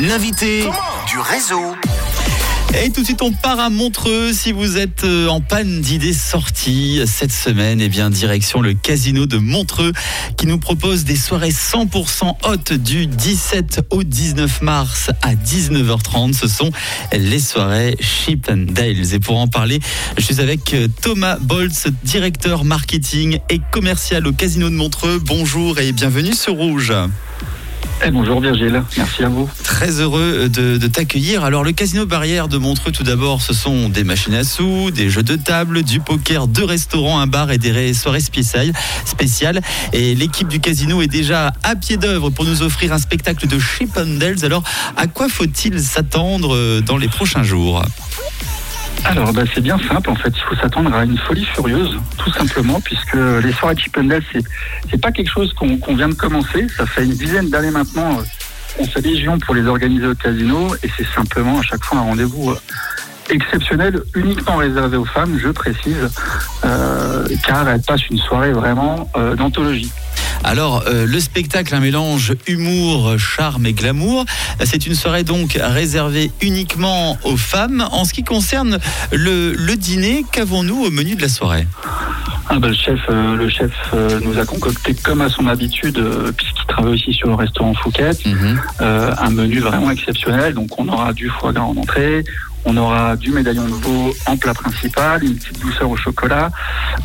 L'invité du réseau. Et tout de suite, on part à Montreux. Si vous êtes euh, en panne d'idées sorties cette semaine, eh bien, direction le casino de Montreux qui nous propose des soirées 100% hautes du 17 au 19 mars à 19h30. Ce sont les soirées Chip and Dales. Et pour en parler, je suis avec euh, Thomas Boltz, directeur marketing et commercial au casino de Montreux. Bonjour et bienvenue sur Rouge. Eh, bonjour Virgile, merci à vous. Très heureux de, t'accueillir. Alors le casino barrière de Montreux tout d'abord, ce sont des machines à sous, des jeux de table, du poker, deux restaurants, un bar et des soirées spéciales. spéciales. Et l'équipe du casino est déjà à pied d'œuvre pour nous offrir un spectacle de Chip Alors à quoi faut-il s'attendre euh, dans les prochains jours? Alors, bah, c'est bien simple. En fait, il faut s'attendre à une folie furieuse, tout simplement, puisque les soirées Chippendale, c'est c'est pas quelque chose qu'on vient de commencer. Ça fait une dizaine d'années maintenant. On fait légion pour les organiser au casino, et c'est simplement à chaque fois un rendez-vous euh, exceptionnel, uniquement réservé aux femmes, je précise, euh, car elles passent une soirée vraiment euh, d'anthologie. Alors, euh, le spectacle, un mélange humour, charme et glamour. C'est une soirée donc réservée uniquement aux femmes. En ce qui concerne le, dîner, qu'avons-nous au menu de la soirée? Ah ben, le chef, euh, le chef euh, nous a concocté comme à son habitude, puisqu'il travaille aussi sur le restaurant Fouquet, mhm. un menu vraiment exceptionnel. Donc on aura du foie gras en entrée, on aura du médaillon de veau en plat principal, une petite douceur au chocolat,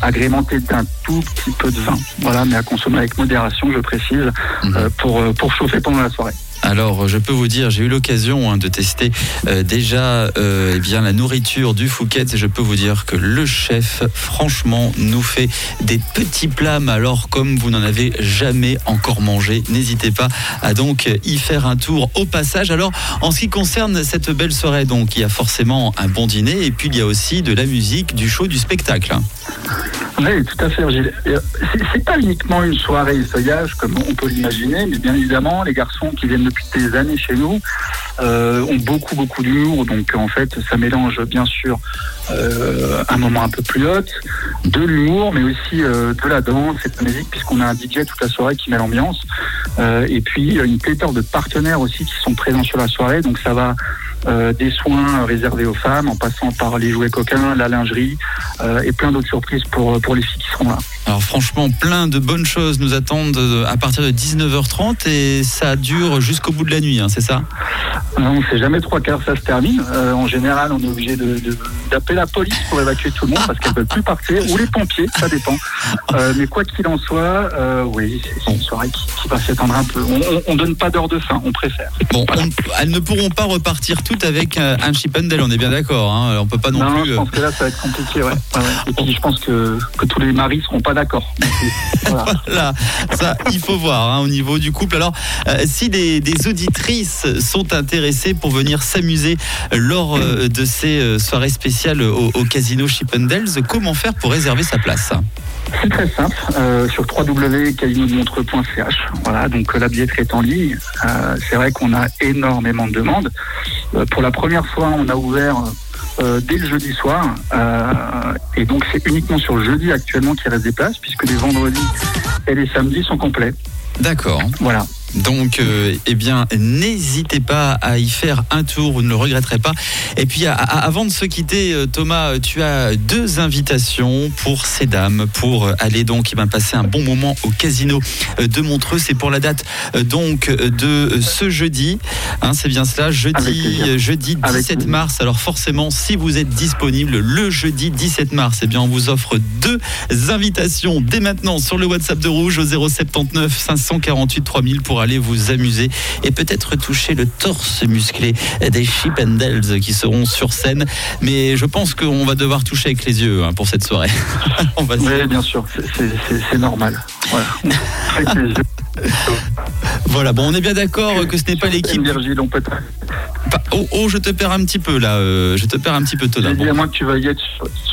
agrémenté d'un tout petit peu de vin. Voilà, mais à consommer avec modération, je précise, mhm. euh, pour, euh, pour chauffer pendant la soirée. Alors, je peux vous dire, j'ai eu l'occasion hein, de tester euh, déjà euh, eh la nourriture du Fouquet et je peux vous dire que le chef, franchement, nous fait des petits plats, alors comme vous n'en avez jamais encore mangé. N'hésitez pas à donc y faire un tour au passage. Alors, en ce qui concerne cette belle soirée, donc, il y a forcément un bon dîner et puis il y a aussi de la musique, du show, du spectacle. Oui, tout à fait, Gilles. C'est pas uniquement une soirée feuillage comme on peut l'imaginer, mais bien évidemment, les garçons qui viennent depuis des années chez nous euh, ont beaucoup, beaucoup d'humour. Donc, en fait, ça mélange bien sûr euh, un moment un peu plus haute, de l'humour, mais aussi euh, de la danse et de la musique, puisqu'on a un DJ toute la soirée qui met l'ambiance. et puis, une pléthore de partenaires aussi qui sont présents sur la soirée. Donc, ça va euh, des soins réservés aux femmes, en passant par les jouets coquins, la lingerie euh, et plein d'autres surprises pour, pour les filles qui seront là. Alors franchement, plein de bonnes choses nous attendent euh, à partir de 19h30 et ça dure jusqu'au bout de la nuit, hein, c'est ça? Non, c'est jamais trois quarts, ça se termine. en général, on est obligé d'appeler la police pour évacuer tout le monde parce qu'elles ne peuvent plus partir, ou les pompiers, ça dépend. mais quoi qu'il en soit, oui, c'est une soirée qui, va s'étendre un peu. On ne donne pas d'heure de fin, on préfère. Bon, elles ne pourront pas repartir toutes avec un Chippendale, on est bien d'accord. Hein on peut pas non, non plus. Je pense que là, ça va être compliqué. Ouais. Et puis, je pense que, que tous les maris seront pas d'accord. Voilà. ça, il faut voir hein, au niveau du couple. Alors, euh, si des, auditrices sont intéressées pour venir s'amuser lors euh, de ces euh, soirées spéciales au, au casino Chippendales, comment faire pour réserver sa place? C'est très simple, euh, sur www.calinodemontreux.ch. Voilà, donc la billetterie est en ligne. Euh, c'est vrai qu'on a énormément de demandes. Pour la première fois, on a ouvert euh, dès le jeudi soir. et donc c'est uniquement sur jeudi actuellement qu'il reste des places, puisque les vendredis et les samedis sont complets. D'accord. Voilà. Donc, euh, eh bien, n'hésitez pas à y faire un tour, vous ne le regretterez pas. Et puis, avant de se quitter, euh, Thomas, tu as deux invitations pour ces dames pour aller donc eh passer un bon moment au casino euh, de Montreux. C'est pour la date donc de ce jeudi. Hein, c'est bien cela, jeudi, jeudi 17 mars. Alors forcément, si vous êtes disponible le jeudi 17 mars, eh bien, on vous offre deux invitations dès maintenant sur le WhatsApp de Rouge au 079 548 3000 pour aller vous amuser et peut-être toucher le torse musclé des Chippendales qui seront sur scène. Mais je pense qu'on va devoir toucher avec les yeux hein, pour cette soirée. oui, bien sûr, c'est normal. Voilà. voilà, bon, on est bien d'accord que ce n'est pas l'équipe. Oh, oh, je te perds un petit peu là. Euh, je te perds un petit peu, Thomas. Dis à moi que tu vas y être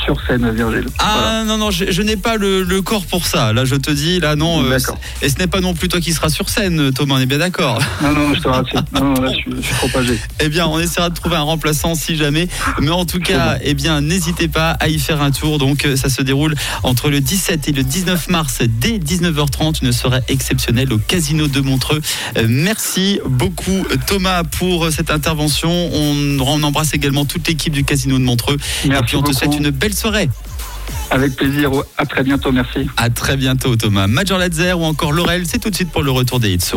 sur, scène, Virgile. Ah non, non, je, n'ai pas le, corps pour ça. Là, je te dis, là, non. Euh, et ce n'est pas non plus toi qui seras sur scène, Thomas, on est bien d'accord. Non, non, je te rassure. Non, là, je suis, trop âgé. Eh bien, on essaiera de trouver un remplaçant si jamais. Mais en tout cas, eh bien, n'hésitez pas à y faire un tour. Donc, ça se déroule entre le 17 et le 19 mars dès 19h30. Une soirée exceptionnelle au Casino de Montreux. Euh, Merci beaucoup Thomas pour cette intervention. On, on embrasse également toute l'équipe du Casino de Montreux. Et puis on te souhaite une belle soirée. Avec plaisir. À très bientôt. Merci. À très bientôt Thomas. Major Ladzer ou encore Laurel, c'est tout de suite pour le retour des hits